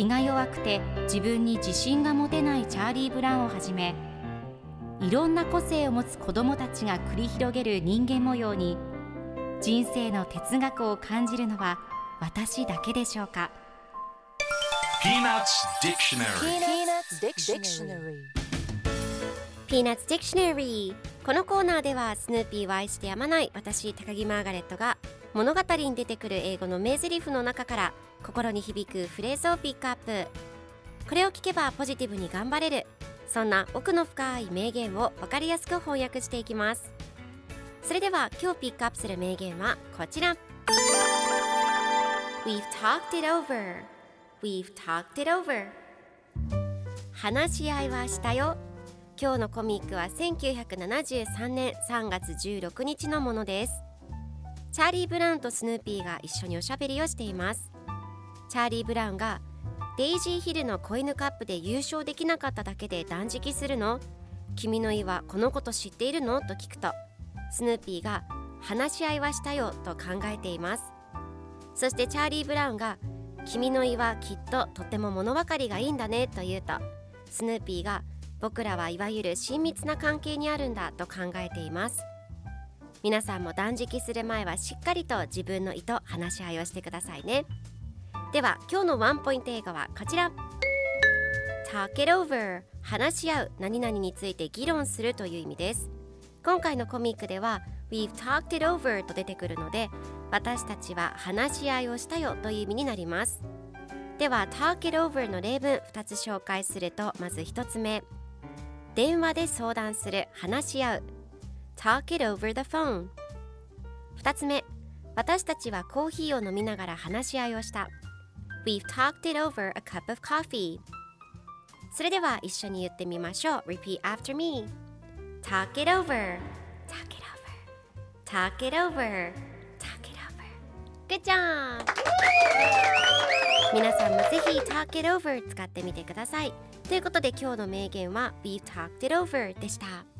気が弱くて自分に自信が持てないチャーリー・ブラウンをはじめいろんな個性を持つ子どもたちが繰り広げる人間模様に人生の哲学を感じるのは私だけでしょうか？Peanuts Dictionary. Peanuts Dictionary. Peanuts Dictionary このコーナーではスヌーピーを愛してやまない私高木マーガレットが物語に出てくる英語の名台詞の中から心に響くフレーズをピックアップ。これを聞けばポジティブに頑張れる。そんな奥の深い名言を分かりやすく翻訳していきます。それでは今日ピックアップする名言はこちら。We've talked it over. We've talked it over. 話し合いはしたよ。今日のコミックは1973年3月16日のものです。チャーリー・ブラウンとスヌーピーが一緒におしゃべりをしています。チャーリー・ブラウンがデイジーヒルの子犬カップで優勝できなかっただけで断食するの？君の意はこのこと知っているの？と聞くとスヌーピーが話し合いはしたよと考えています。そしてチャーリー・ブラウンが君の意はきっととても物分かりがいいんだねと言うとスヌーピーが僕らはいわゆる親密な関係にあるんだと考えています。皆さんも断食する前はしっかりと自分の意と話し合いをしてくださいね。では今日のワンポイント映画はこちら。Talk it over 話し合う何々について議論するという意味です。今回のコミックでは We've talked it over と出てくるので私たちは話し合いをしたよという意味になります。では Talk it over の例文2つ紹介するとまず1つ目。電話で相談する話し合う。Talk it over the phone 2つ目私たちはコーヒーを飲みながら話し合いをした We've talked it over a cup of coffee それでは一緒に言ってみましょう Repeat after me Talk it over Talk it over Talk it over Talk it over Good job! 皆さんもぜひ Talk it over 使ってみてくださいということで今日の名言は We've talked it over でした